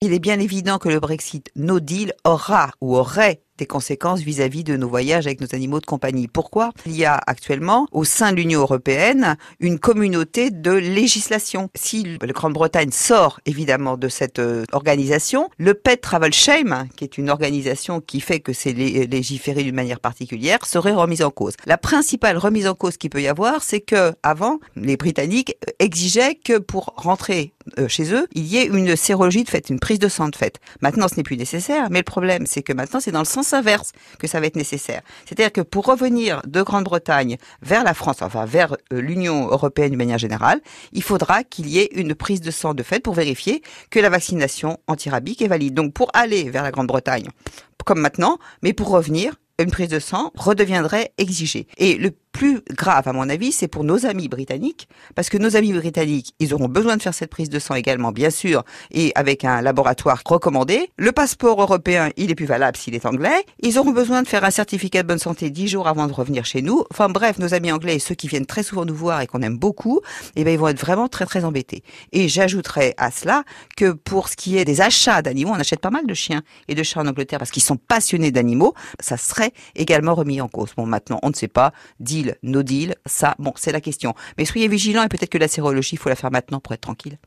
Il est bien évident que le Brexit no deal aura ou aurait des conséquences vis-à-vis de nos voyages avec nos animaux de compagnie. Pourquoi? Il y a actuellement au sein de l'Union européenne une communauté de législation. Si la Grande-Bretagne sort évidemment de cette euh, organisation, le Pet Travel Shame, qui est une organisation qui fait que c'est légiféré d'une manière particulière, serait remise en cause. La principale remise en cause qu'il peut y avoir, c'est que avant, les Britanniques exigeaient que pour rentrer euh, chez eux, il y ait une sérologie de fait, une prise de sang de fait. Maintenant, ce n'est plus nécessaire, mais le problème, c'est que maintenant, c'est dans le sens inverse que ça va être nécessaire. C'est-à-dire que pour revenir de Grande-Bretagne vers la France, enfin vers euh, l'Union européenne d'une manière générale, il faudra qu'il y ait une prise de sang de fait pour vérifier que la vaccination antirabique est valide. Donc pour aller vers la Grande-Bretagne, comme maintenant, mais pour revenir, une prise de sang redeviendrait exigée. Et le plus grave, à mon avis, c'est pour nos amis britanniques, parce que nos amis britanniques, ils auront besoin de faire cette prise de sang également, bien sûr, et avec un laboratoire recommandé. Le passeport européen, il est plus valable s'il est anglais. Ils auront besoin de faire un certificat de bonne santé dix jours avant de revenir chez nous. Enfin bref, nos amis anglais, ceux qui viennent très souvent nous voir et qu'on aime beaucoup, eh ben, ils vont être vraiment très très embêtés. Et j'ajouterais à cela que pour ce qui est des achats d'animaux, on achète pas mal de chiens et de chats en Angleterre parce qu'ils sont passionnés d'animaux, ça serait également remis en cause. Bon, maintenant, on ne sait pas, no deal, ça, bon, c'est la question. Mais soyez vigilants et peut-être que la sérologie, il faut la faire maintenant pour être tranquille.